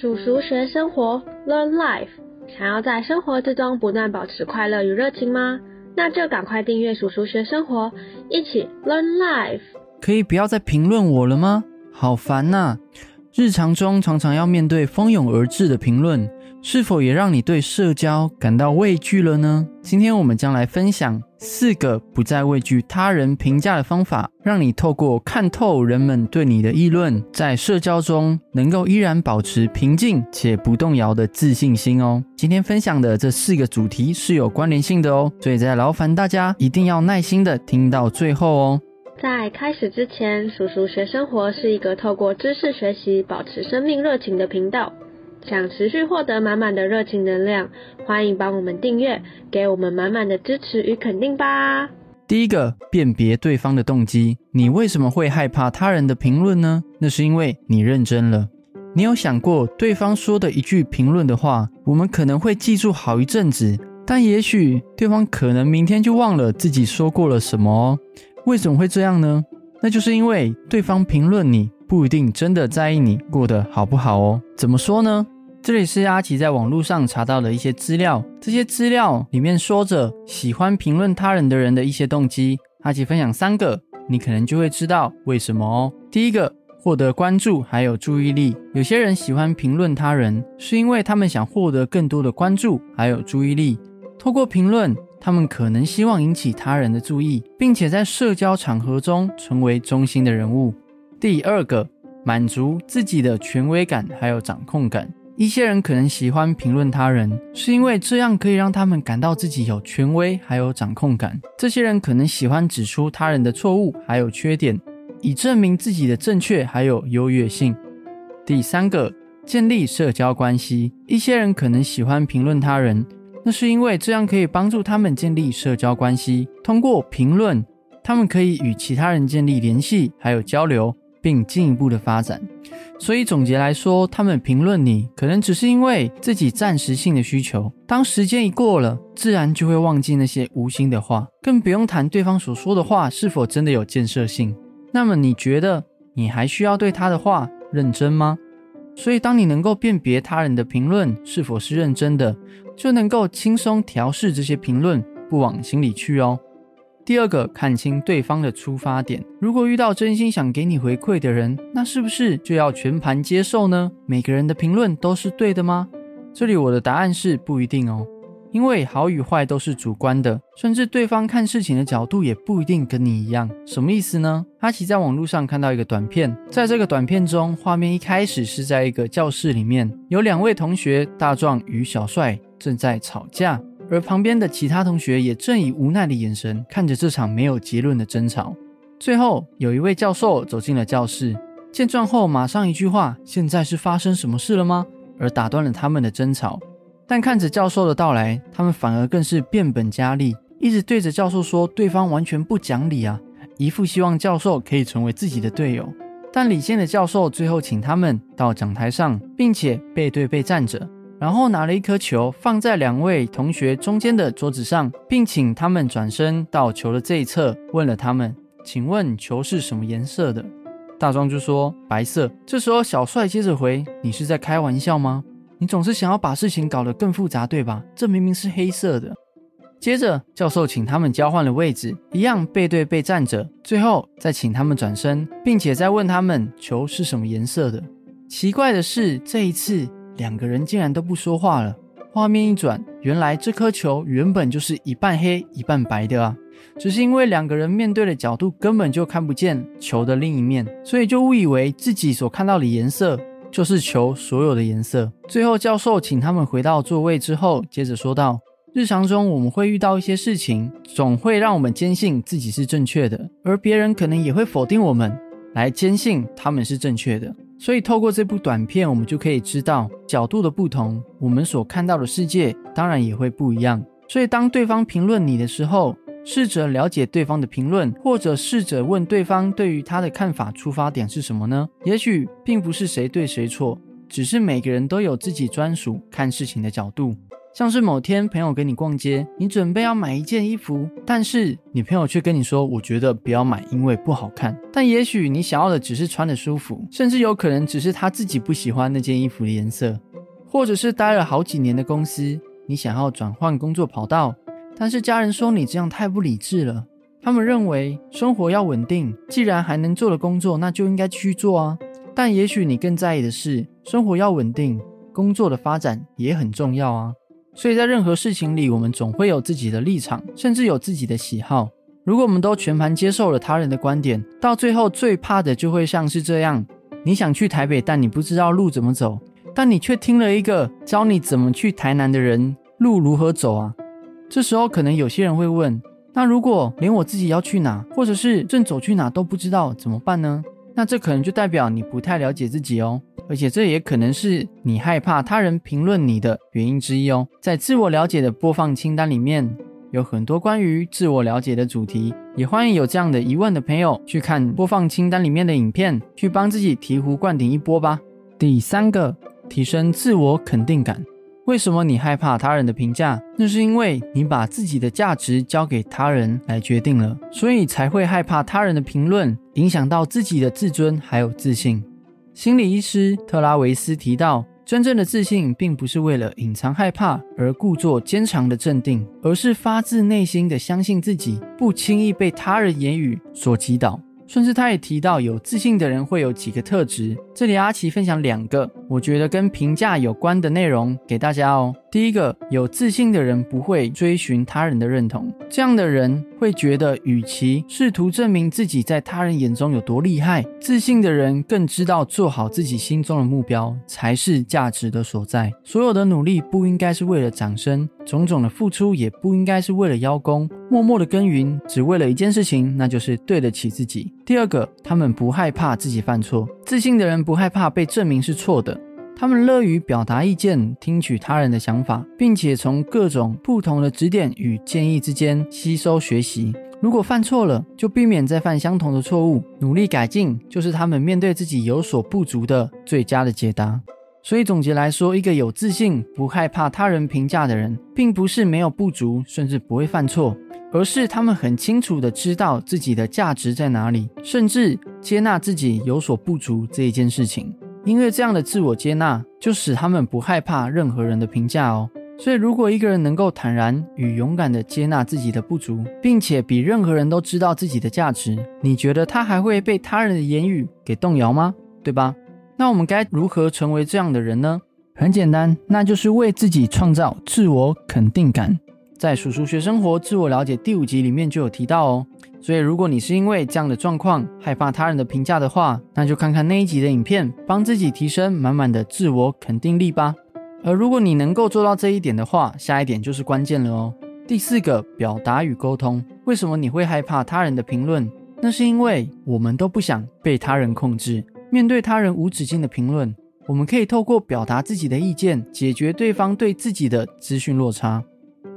叔叔学生活，Learn Life。想要在生活之中不断保持快乐与热情吗？那就赶快订阅叔叔学生活，一起 Learn Life。可以不要再评论我了吗？好烦呐！日常中常常要面对蜂拥而至的评论，是否也让你对社交感到畏惧了呢？今天我们将来分享四个不再畏惧他人评价的方法，让你透过看透人们对你的议论，在社交中能够依然保持平静且不动摇的自信心哦。今天分享的这四个主题是有关联性的哦，所以在劳烦大家一定要耐心的听到最后哦。在开始之前，叔叔学生活是一个透过知识学习保持生命热情的频道。想持续获得满满的热情能量，欢迎帮我们订阅，给我们满满的支持与肯定吧。第一个，辨别对方的动机。你为什么会害怕他人的评论呢？那是因为你认真了。你有想过，对方说的一句评论的话，我们可能会记住好一阵子，但也许对方可能明天就忘了自己说过了什么哦。为什么会这样呢？那就是因为对方评论你。不一定真的在意你过得好不好哦。怎么说呢？这里是阿奇在网络上查到的一些资料，这些资料里面说着喜欢评论他人的人的一些动机。阿奇分享三个，你可能就会知道为什么哦。第一个，获得关注还有注意力。有些人喜欢评论他人，是因为他们想获得更多的关注还有注意力。透过评论，他们可能希望引起他人的注意，并且在社交场合中成为中心的人物。第二个，满足自己的权威感还有掌控感。一些人可能喜欢评论他人，是因为这样可以让他们感到自己有权威还有掌控感。这些人可能喜欢指出他人的错误还有缺点，以证明自己的正确还有优越性。第三个，建立社交关系。一些人可能喜欢评论他人，那是因为这样可以帮助他们建立社交关系。通过评论，他们可以与其他人建立联系还有交流。并进一步的发展，所以总结来说，他们评论你，可能只是因为自己暂时性的需求。当时间一过了，自然就会忘记那些无心的话，更不用谈对方所说的话是否真的有建设性。那么，你觉得你还需要对他的话认真吗？所以，当你能够辨别他人的评论是否是认真的，就能够轻松调试这些评论，不往心里去哦。第二个，看清对方的出发点。如果遇到真心想给你回馈的人，那是不是就要全盘接受呢？每个人的评论都是对的吗？这里我的答案是不一定哦，因为好与坏都是主观的，甚至对方看事情的角度也不一定跟你一样。什么意思呢？阿奇在网络上看到一个短片，在这个短片中，画面一开始是在一个教室里面，有两位同学大壮与小帅正在吵架。而旁边的其他同学也正以无奈的眼神看着这场没有结论的争吵。最后，有一位教授走进了教室，见状后马上一句话：“现在是发生什么事了吗？”而打断了他们的争吵。但看着教授的到来，他们反而更是变本加厉，一直对着教授说对方完全不讲理啊，一副希望教授可以成为自己的队友。但理性的教授最后请他们到讲台上，并且背对背站着。然后拿了一颗球放在两位同学中间的桌子上，并请他们转身到球的这一侧，问了他们：“请问球是什么颜色的？”大壮就说：“白色。”这时候小帅接着回：“你是在开玩笑吗？你总是想要把事情搞得更复杂，对吧？这明明是黑色的。”接着教授请他们交换了位置，一样背对背站着，最后再请他们转身，并且再问他们球是什么颜色的。奇怪的是，这一次。两个人竟然都不说话了。画面一转，原来这颗球原本就是一半黑一半白的啊！只是因为两个人面对的角度根本就看不见球的另一面，所以就误以为自己所看到的颜色就是球所有的颜色。最后，教授请他们回到座位之后，接着说道：“日常中我们会遇到一些事情，总会让我们坚信自己是正确的，而别人可能也会否定我们，来坚信他们是正确的。”所以，透过这部短片，我们就可以知道角度的不同，我们所看到的世界当然也会不一样。所以，当对方评论你的时候，试着了解对方的评论，或者试着问对方对于他的看法出发点是什么呢？也许并不是谁对谁错，只是每个人都有自己专属看事情的角度。像是某天朋友跟你逛街，你准备要买一件衣服，但是你朋友却跟你说：“我觉得不要买，因为不好看。”但也许你想要的只是穿的舒服，甚至有可能只是他自己不喜欢那件衣服的颜色，或者是待了好几年的公司，你想要转换工作跑道，但是家人说你这样太不理智了。他们认为生活要稳定，既然还能做的工作，那就应该继续做啊。但也许你更在意的是生活要稳定，工作的发展也很重要啊。所以在任何事情里，我们总会有自己的立场，甚至有自己的喜好。如果我们都全盘接受了他人的观点，到最后最怕的就会像是这样：你想去台北，但你不知道路怎么走，但你却听了一个教你怎么去台南的人路如何走啊。这时候可能有些人会问：那如果连我自己要去哪，或者是正走去哪都不知道，怎么办呢？那这可能就代表你不太了解自己哦。而且这也可能是你害怕他人评论你的原因之一哦。在自我了解的播放清单里面，有很多关于自我了解的主题，也欢迎有这样的疑问的朋友去看播放清单里面的影片，去帮自己醍醐灌顶一波吧。第三个，提升自我肯定感。为什么你害怕他人的评价？那是因为你把自己的价值交给他人来决定了，所以才会害怕他人的评论影响到自己的自尊还有自信。心理医师特拉维斯提到，真正的自信并不是为了隐藏害怕而故作坚强的镇定，而是发自内心的相信自己，不轻易被他人言语所击倒。甚至，他也提到有自信的人会有几个特质。这里阿奇分享两个，我觉得跟评价有关的内容给大家哦。第一个，有自信的人不会追寻他人的认同，这样的人会觉得，与其试图证明自己在他人眼中有多厉害，自信的人更知道做好自己心中的目标才是价值的所在。所有的努力不应该是为了掌声，种种的付出也不应该是为了邀功，默默的耕耘只为了一件事情，那就是对得起自己。第二个，他们不害怕自己犯错，自信的人不害怕被证明是错的。他们乐于表达意见，听取他人的想法，并且从各种不同的指点与建议之间吸收学习。如果犯错了，就避免再犯相同的错误，努力改进，就是他们面对自己有所不足的最佳的解答。所以总结来说，一个有自信、不害怕他人评价的人，并不是没有不足，甚至不会犯错，而是他们很清楚的知道自己的价值在哪里，甚至接纳自己有所不足这一件事情。因为这样的自我接纳，就使他们不害怕任何人的评价哦。所以，如果一个人能够坦然与勇敢地接纳自己的不足，并且比任何人都知道自己的价值，你觉得他还会被他人的言语给动摇吗？对吧？那我们该如何成为这样的人呢？很简单，那就是为自己创造自我肯定感。在《叔叔学生活，自我了解》第五集里面就有提到哦。所以，如果你是因为这样的状况害怕他人的评价的话，那就看看那一集的影片，帮自己提升满满的自我肯定力吧。而如果你能够做到这一点的话，下一点就是关键了哦。第四个，表达与沟通。为什么你会害怕他人的评论？那是因为我们都不想被他人控制。面对他人无止境的评论，我们可以透过表达自己的意见，解决对方对自己的资讯落差。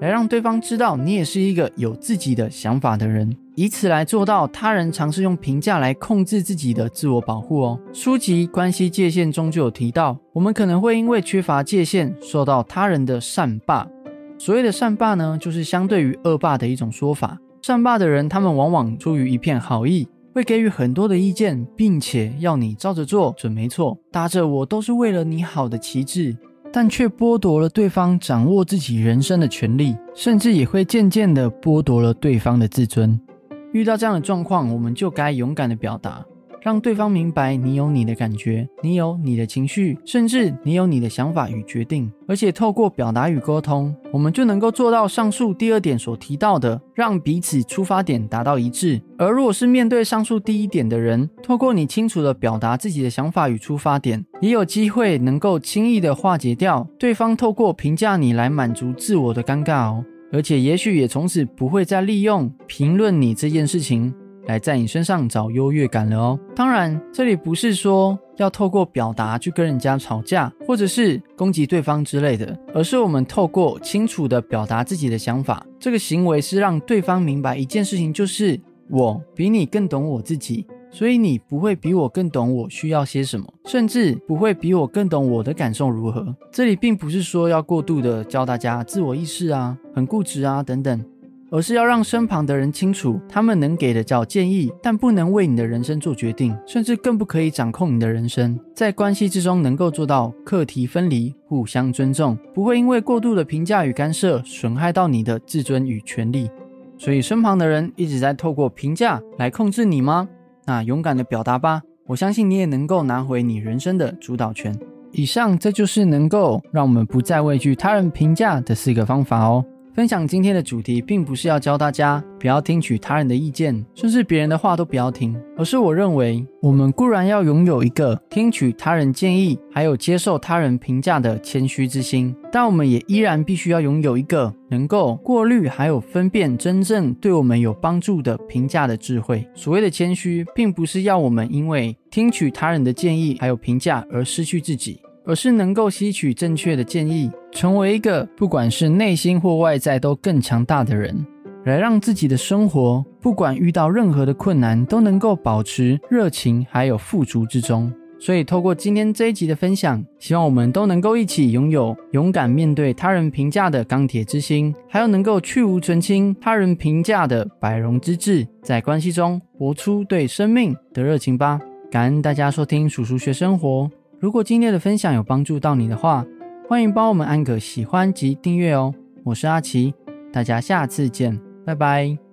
来让对方知道你也是一个有自己的想法的人，以此来做到他人尝试用评价来控制自己的自我保护哦。书籍《关系界限》中就有提到，我们可能会因为缺乏界限，受到他人的善霸。所谓的善霸呢，就是相对于恶霸的一种说法。善霸的人，他们往往出于一片好意，会给予很多的意见，并且要你照着做准没错，搭着我都是为了你好的旗帜。但却剥夺了对方掌握自己人生的权利，甚至也会渐渐的剥夺了对方的自尊。遇到这样的状况，我们就该勇敢的表达。让对方明白你有你的感觉，你有你的情绪，甚至你有你的想法与决定。而且透过表达与沟通，我们就能够做到上述第二点所提到的，让彼此出发点达到一致。而如果是面对上述第一点的人，透过你清楚的表达自己的想法与出发点，也有机会能够轻易的化解掉对方透过评价你来满足自我的尴尬哦。而且也许也从此不会再利用评论你这件事情。来在你身上找优越感了哦。当然，这里不是说要透过表达去跟人家吵架，或者是攻击对方之类的，而是我们透过清楚的表达自己的想法，这个行为是让对方明白一件事情，就是我比你更懂我自己，所以你不会比我更懂我需要些什么，甚至不会比我更懂我的感受如何。这里并不是说要过度的教大家自我意识啊、很固执啊等等。而是要让身旁的人清楚，他们能给的叫建议，但不能为你的人生做决定，甚至更不可以掌控你的人生。在关系之中，能够做到课题分离，互相尊重，不会因为过度的评价与干涉，损害到你的自尊与权利。所以，身旁的人一直在透过评价来控制你吗？那勇敢的表达吧，我相信你也能够拿回你人生的主导权。以上，这就是能够让我们不再畏惧他人评价的四个方法哦。分享今天的主题，并不是要教大家不要听取他人的意见，甚至别人的话都不要听，而是我认为，我们固然要拥有一个听取他人建议，还有接受他人评价的谦虚之心，但我们也依然必须要拥有一个能够过滤还有分辨真正对我们有帮助的评价的智慧。所谓的谦虚，并不是要我们因为听取他人的建议还有评价而失去自己。而是能够吸取正确的建议，成为一个不管是内心或外在都更强大的人，来让自己的生活不管遇到任何的困难都能够保持热情还有富足之中。所以，透过今天这一集的分享，希望我们都能够一起拥有勇敢面对他人评价的钢铁之心，还有能够去无存清他人评价的百荣之志，在关系中活出对生命的热情吧。感恩大家收听叔叔学生活。如果今天的分享有帮助到你的话，欢迎帮我们按个喜欢及订阅哦。我是阿奇，大家下次见，拜拜。